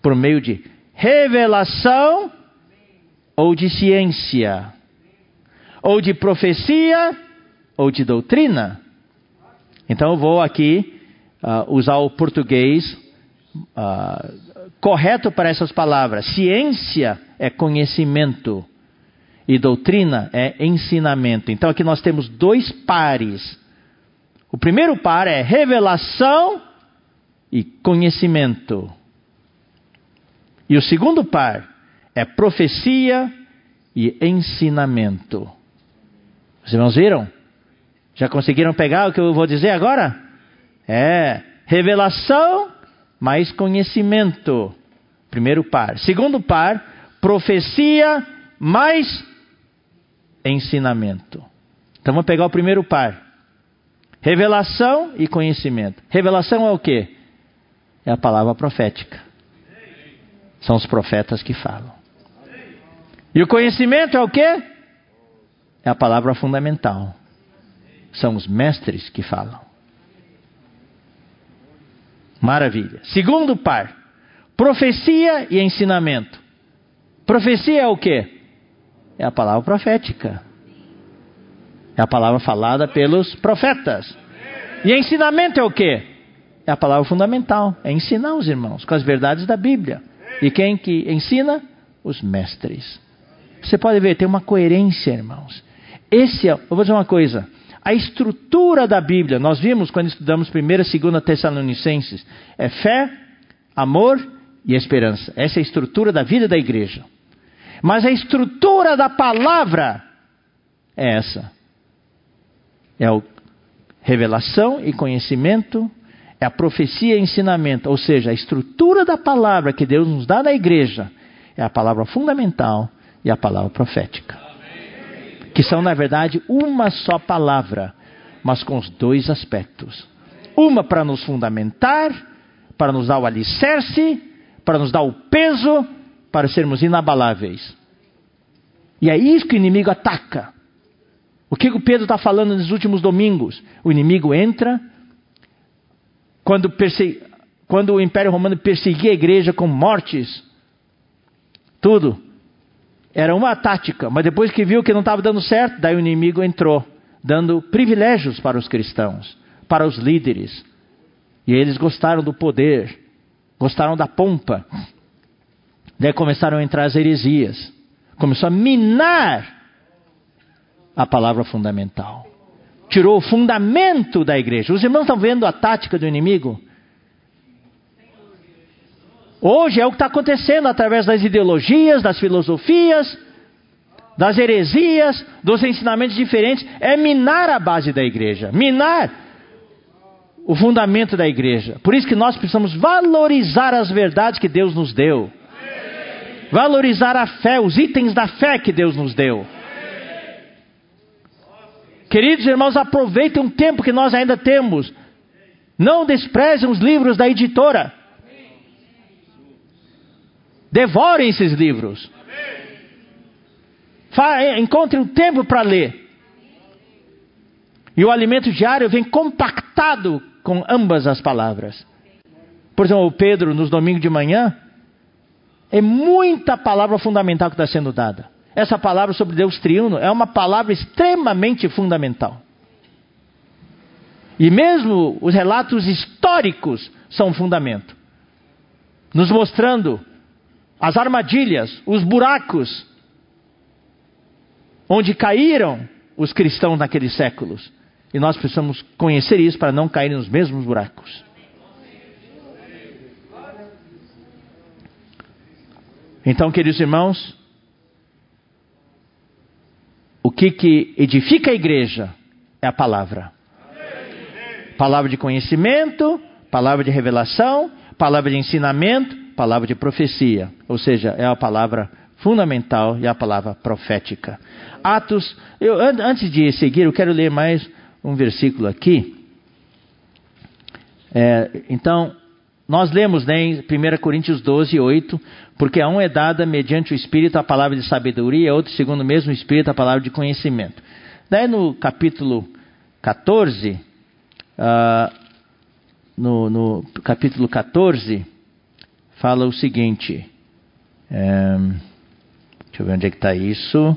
Por meio de revelação ou de ciência, ou de profecia ou de doutrina. Então eu vou aqui uh, usar o português uh, correto para essas palavras. Ciência é conhecimento e doutrina é ensinamento. Então aqui nós temos dois pares. O primeiro par é revelação e conhecimento. E o segundo par é profecia e ensinamento. Os irmãos viram? Já conseguiram pegar o que eu vou dizer agora? É revelação mais conhecimento. Primeiro par. Segundo par, profecia mais ensinamento. Então vamos pegar o primeiro par. Revelação e conhecimento. Revelação é o que? É a palavra profética. São os profetas que falam. E o conhecimento é o que? É a palavra fundamental. São os mestres que falam. Maravilha. Segundo par, profecia e ensinamento. Profecia é o que? É a palavra profética. É a palavra falada pelos profetas. E ensinamento é o que? É a palavra fundamental. É ensinar os irmãos com as verdades da Bíblia. E quem que ensina? Os mestres. Você pode ver, tem uma coerência, irmãos. Esse é, eu vou dizer uma coisa. A estrutura da Bíblia, nós vimos quando estudamos 1 e 2 Tessalonicenses, é fé, amor e esperança. Essa é a estrutura da vida da igreja. Mas a estrutura da palavra é essa. É a revelação e conhecimento, é a profecia e ensinamento. Ou seja, a estrutura da palavra que Deus nos dá na igreja é a palavra fundamental e a palavra profética. Que são, na verdade, uma só palavra, mas com os dois aspectos. Uma para nos fundamentar, para nos dar o alicerce, para nos dar o peso, para sermos inabaláveis. E é isso que o inimigo ataca. O que o Pedro está falando nos últimos domingos? O inimigo entra quando, quando o Império Romano perseguia a igreja com mortes, tudo. Era uma tática, mas depois que viu que não estava dando certo, daí o inimigo entrou, dando privilégios para os cristãos, para os líderes. E eles gostaram do poder, gostaram da pompa. Daí começaram a entrar as heresias. Começou a minar a palavra fundamental. Tirou o fundamento da igreja. Os irmãos estão vendo a tática do inimigo? Hoje é o que está acontecendo através das ideologias, das filosofias, das heresias, dos ensinamentos diferentes. É minar a base da igreja, minar o fundamento da igreja. Por isso que nós precisamos valorizar as verdades que Deus nos deu. Valorizar a fé, os itens da fé que Deus nos deu. Queridos irmãos, aproveitem o tempo que nós ainda temos. Não desprezem os livros da editora. Devorem esses livros. Encontre um tempo para ler. E o alimento diário vem compactado com ambas as palavras. Por exemplo, o Pedro, nos domingos de manhã, é muita palavra fundamental que está sendo dada. Essa palavra sobre Deus triuno é uma palavra extremamente fundamental. E mesmo os relatos históricos são um fundamento, nos mostrando as armadilhas, os buracos onde caíram os cristãos naqueles séculos. E nós precisamos conhecer isso para não cair nos mesmos buracos. Então, queridos irmãos, o que, que edifica a igreja é a palavra. Palavra de conhecimento, palavra de revelação, palavra de ensinamento, palavra de profecia. Ou seja, é a palavra fundamental e a palavra profética. Atos, eu, antes de seguir, eu quero ler mais um versículo aqui. É, então, nós lemos né, em 1 Coríntios 12, 8, porque a um é dada mediante o Espírito a palavra de sabedoria, a outro, segundo o mesmo Espírito, a palavra de conhecimento. Daí no capítulo 14, uh, ah, no, no, capítulo 14, fala o seguinte. É, deixa eu ver onde é que está isso.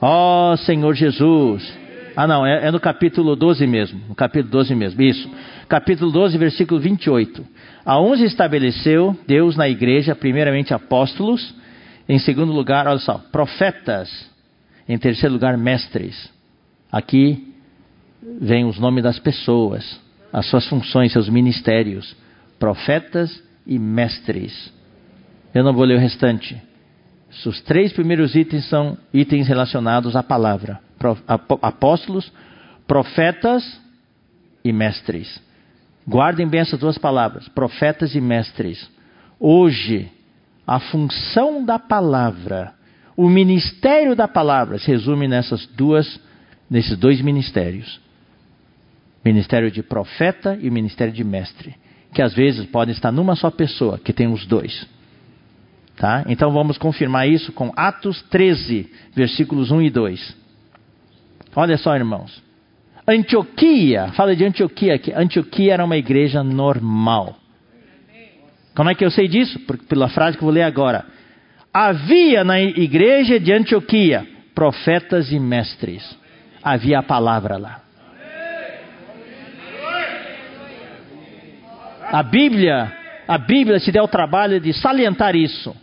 Ó oh, Senhor Jesus. Ah, não, é, é, no capítulo 12 mesmo. No capítulo 12 mesmo, isso. Capítulo 12, versículo 28. A uns estabeleceu Deus na igreja, primeiramente apóstolos, em segundo lugar, olha só, profetas, em terceiro lugar, mestres. Aqui vem os nomes das pessoas, as suas funções, seus ministérios. Profetas e mestres. Eu não vou ler o restante. Os três primeiros itens são itens relacionados à palavra apóstolos, profetas e mestres. Guardem bem essas duas palavras, profetas e mestres. Hoje, a função da palavra, o ministério da palavra se resume nessas duas, nesses dois ministérios. Ministério de profeta e ministério de mestre, que às vezes podem estar numa só pessoa, que tem os dois. Tá? Então vamos confirmar isso com Atos 13, versículos 1 e 2. Olha só, irmãos. Antioquia, fala de Antioquia aqui. Antioquia era uma igreja normal. Como é que eu sei disso? Pela frase que eu vou ler agora. Havia na igreja de Antioquia profetas e mestres. Havia a palavra lá. A Bíblia, a Bíblia se deu o trabalho de salientar isso.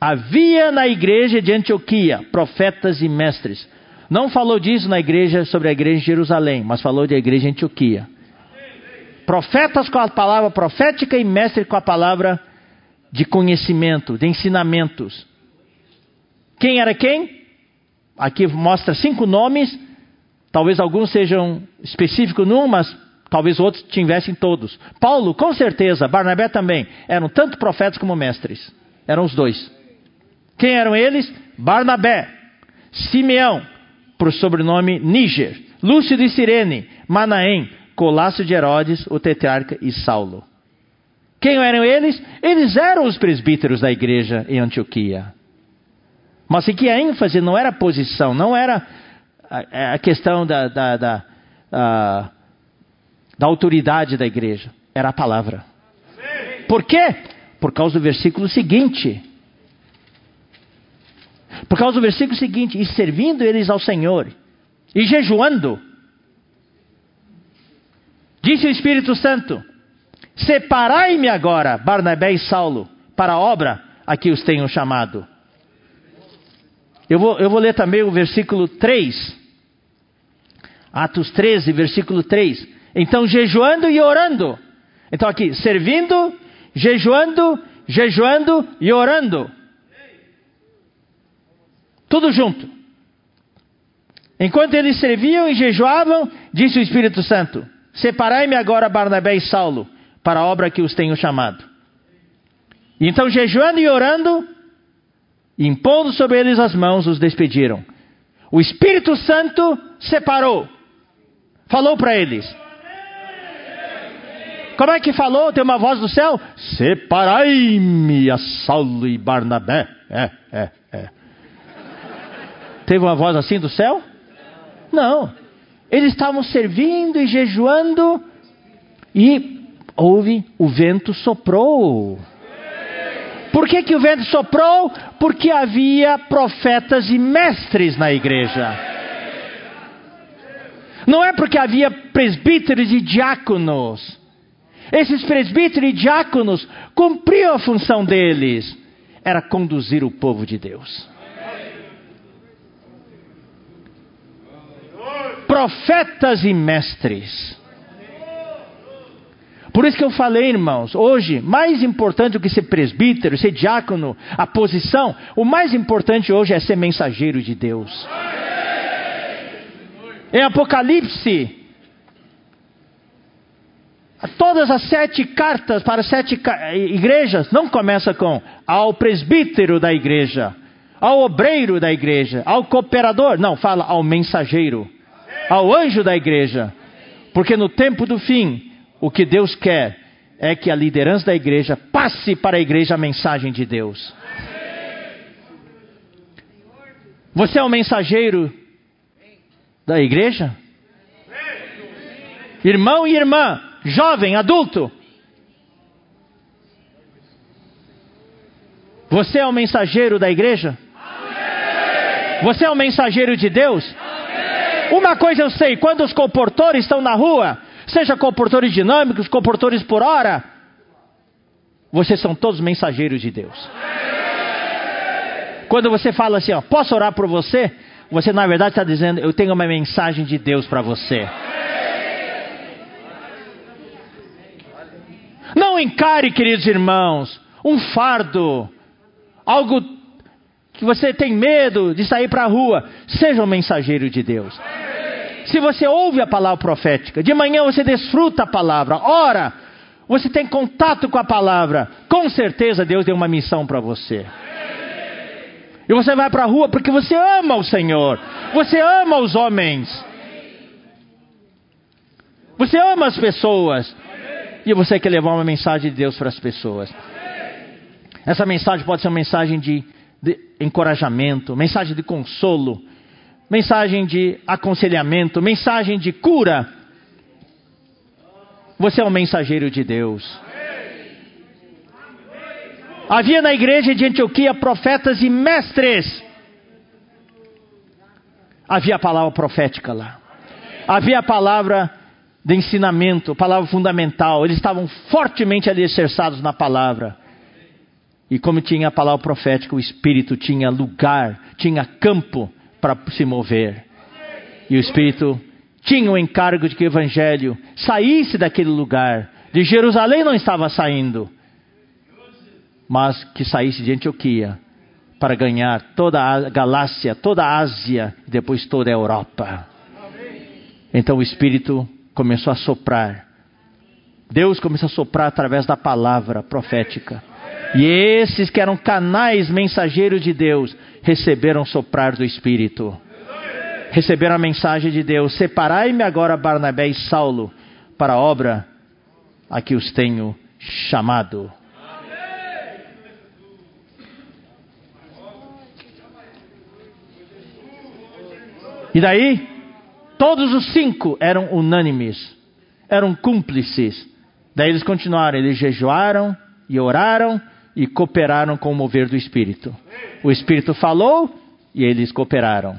Havia na igreja de Antioquia profetas e mestres. Não falou disso na igreja sobre a igreja de Jerusalém, mas falou da igreja de Antioquia. Profetas com a palavra profética e mestres com a palavra de conhecimento, de ensinamentos. Quem era quem? Aqui mostra cinco nomes. Talvez alguns sejam específicos num, mas talvez outros tivessem todos. Paulo, com certeza, Barnabé também, eram tanto profetas como mestres. Eram os dois. Quem eram eles? Barnabé, Simeão, por sobrenome Níger, Lúcio de Cirene, Manaém, Colácio de Herodes, o tetrarca e Saulo. Quem eram eles? Eles eram os presbíteros da igreja em Antioquia. Mas aqui a ênfase não era a posição, não era a, questão da, da, da, a, da autoridade da igreja, era a palavra. Por quê? Por causa do versículo seguinte. Por causa do versículo seguinte: E servindo eles ao Senhor, e jejuando, disse o Espírito Santo: Separai-me agora, Barnabé e Saulo, para a obra a que os tenho chamado. Eu vou, eu vou ler também o versículo 3. Atos 13, versículo 3. Então, jejuando e orando. Então, aqui, servindo, jejuando, jejuando e orando. Tudo junto. Enquanto eles serviam e jejuavam, disse o Espírito Santo: Separai-me agora Barnabé e Saulo para a obra que os tenho chamado. E então, jejuando e orando, impondo sobre eles as mãos, os despediram. O Espírito Santo separou, falou para eles. Como é que falou? Tem uma voz do céu? Separai-me a Saulo e Barnabé. É, é, é. Teve uma voz assim do céu? Não. Eles estavam servindo e jejuando e houve o vento soprou. Por que, que o vento soprou? Porque havia profetas e mestres na igreja. Não é porque havia presbíteros e diáconos. Esses presbíteros e diáconos cumpriam a função deles, era conduzir o povo de Deus. profetas e mestres. Por isso que eu falei, irmãos, hoje, mais importante do que ser presbítero, ser diácono, a posição, o mais importante hoje é ser mensageiro de Deus. Em Apocalipse, todas as sete cartas para sete igrejas não começa com ao presbítero da igreja, ao obreiro da igreja, ao cooperador, não, fala ao mensageiro, ao anjo da igreja. Porque no tempo do fim, o que Deus quer é que a liderança da igreja passe para a igreja a mensagem de Deus. Você é o mensageiro da igreja? Irmão e irmã, jovem, adulto. Você é o mensageiro da igreja? Você é o mensageiro de Deus? Uma coisa eu sei: quando os comportores estão na rua, seja comportores dinâmicos, comportores por hora, vocês são todos mensageiros de Deus. Quando você fala assim, ó, posso orar por você? Você na verdade está dizendo, eu tenho uma mensagem de Deus para você. Não encare, queridos irmãos, um fardo, algo que você tem medo de sair para a rua. Seja um mensageiro de Deus. Se você ouve a palavra profética, de manhã você desfruta a palavra, ora, você tem contato com a palavra, com certeza Deus deu uma missão para você. E você vai para a rua porque você ama o Senhor, você ama os homens, você ama as pessoas, e você quer levar uma mensagem de Deus para as pessoas. Essa mensagem pode ser uma mensagem de, de encorajamento, mensagem de consolo, mensagem de aconselhamento, mensagem de cura. Você é um mensageiro de Deus. Havia na igreja de Antioquia profetas e mestres. Havia a palavra profética lá. Havia a palavra de ensinamento, palavra fundamental. Eles estavam fortemente alicerçados na palavra. E como tinha a palavra profética, o Espírito tinha lugar, tinha campo para se mover. E o Espírito tinha o encargo de que o Evangelho saísse daquele lugar. De Jerusalém não estava saindo, mas que saísse de Antioquia para ganhar toda a Galácia, toda a Ásia e depois toda a Europa. Então o Espírito começou a soprar. Deus começou a soprar através da palavra profética. E esses que eram canais mensageiros de Deus receberam soprar do Espírito. Receberam a mensagem de Deus: Separai-me agora Barnabé e Saulo para a obra a que os tenho chamado. E daí, todos os cinco eram unânimes, eram cúmplices. Daí eles continuaram, eles jejuaram e oraram e cooperaram com o mover do Espírito. O Espírito falou e eles cooperaram.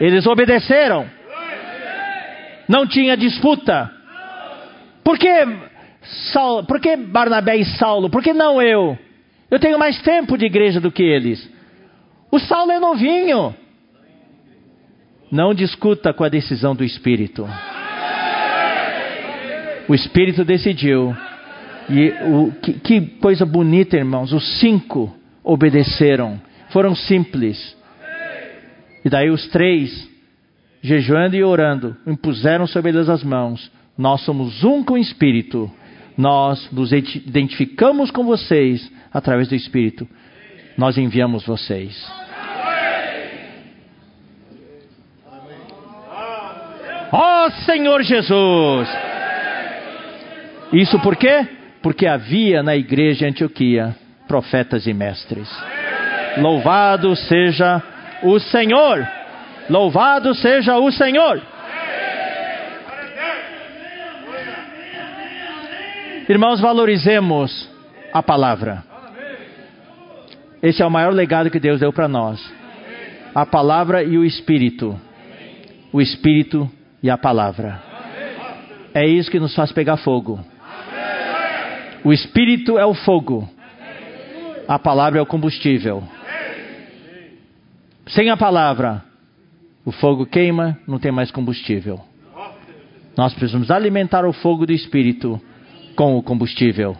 Eles obedeceram. Não tinha disputa. Por que, Saulo, por que Barnabé e Saulo? Por que não eu? Eu tenho mais tempo de igreja do que eles. O Saulo é novinho. Não discuta com a decisão do Espírito. O Espírito decidiu e o, que, que coisa bonita, irmãos. Os cinco obedeceram. Foram simples. E daí os três, jejuando e orando, impuseram sobre eles as mãos. Nós somos um com o Espírito. Nós nos identificamos com vocês através do Espírito. Nós enviamos vocês. Ó oh, Senhor Jesus! Isso por quê? porque havia na igreja de Antioquia profetas e mestres. Louvado seja o Senhor! Louvado seja o Senhor! Irmãos, valorizemos a palavra. Esse é o maior legado que Deus deu para nós. A palavra e o Espírito. O Espírito e a palavra. É isso que nos faz pegar fogo. O Espírito é o fogo, a palavra é o combustível. Sem a palavra, o fogo queima, não tem mais combustível. Nós precisamos alimentar o fogo do Espírito com o combustível,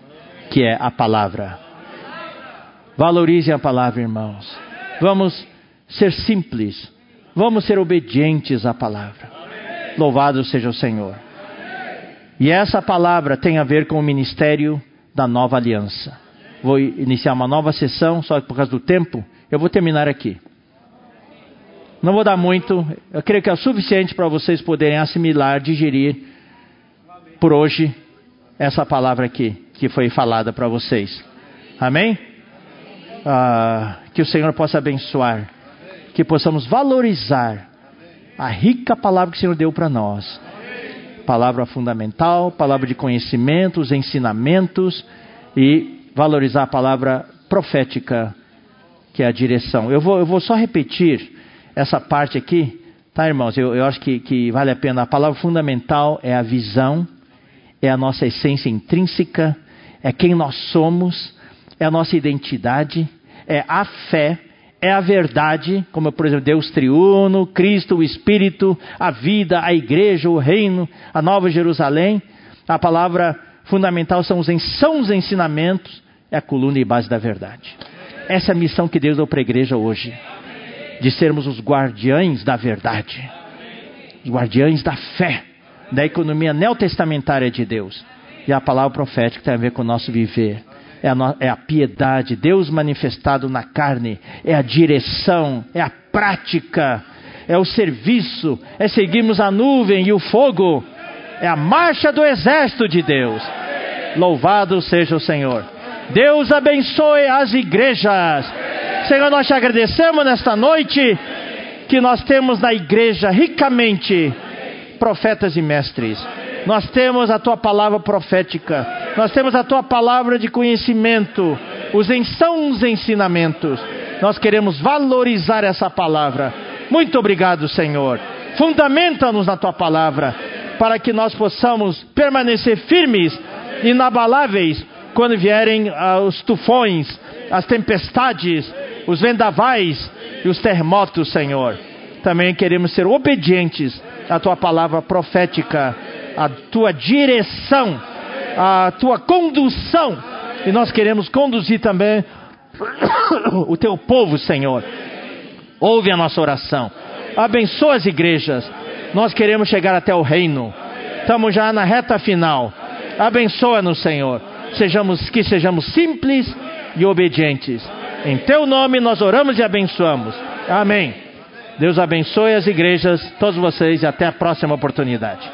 que é a palavra. Valorizem a palavra, irmãos. Vamos ser simples. Vamos ser obedientes à palavra. Louvado seja o Senhor. E essa palavra tem a ver com o ministério da nova aliança. Vou iniciar uma nova sessão, só que por causa do tempo, eu vou terminar aqui. Não vou dar muito, eu creio que é o suficiente para vocês poderem assimilar, digerir por hoje essa palavra aqui que foi falada para vocês. Amém? Ah, que o Senhor possa abençoar, que possamos valorizar a rica palavra que o Senhor deu para nós palavra fundamental, palavra de conhecimento, os ensinamentos e valorizar a palavra profética, que é a direção. Eu vou, eu vou só repetir essa parte aqui, tá, irmãos? Eu, eu acho que, que vale a pena. A palavra fundamental é a visão, é a nossa essência intrínseca, é quem nós somos, é a nossa identidade, é a fé é a verdade, como por exemplo Deus triuno, Cristo, o Espírito, a vida, a igreja, o reino, a nova Jerusalém. A palavra fundamental são os, são os ensinamentos, é a coluna e base da verdade. Essa é a missão que Deus deu para a igreja hoje, de sermos os guardiães da verdade, os guardiães da fé, da economia neotestamentária de Deus. E a palavra profética tem a ver com o nosso viver é a, é a piedade, Deus manifestado na carne, é a direção, é a prática, é o serviço, é seguirmos a nuvem e o fogo, é a marcha do exército de Deus. Louvado seja o Senhor. Deus abençoe as igrejas. Senhor, nós te agradecemos nesta noite que nós temos na igreja ricamente profetas e mestres. Nós temos a tua palavra profética, nós temos a tua palavra de conhecimento, os são os ensinamentos. Nós queremos valorizar essa palavra. Muito obrigado, Senhor. Fundamenta-nos na tua palavra, para que nós possamos permanecer firmes, inabaláveis, quando vierem ah, os tufões, as tempestades, os vendavais e os terremotos, Senhor. Também queremos ser obedientes à tua palavra profética a tua direção, a tua condução. E nós queremos conduzir também o teu povo, Senhor. Ouve a nossa oração. Abençoa as igrejas. Nós queremos chegar até o reino. Estamos já na reta final. Abençoa-nos, Senhor. Sejamos que sejamos simples e obedientes. Em teu nome nós oramos e abençoamos. Amém. Deus abençoe as igrejas, todos vocês e até a próxima oportunidade.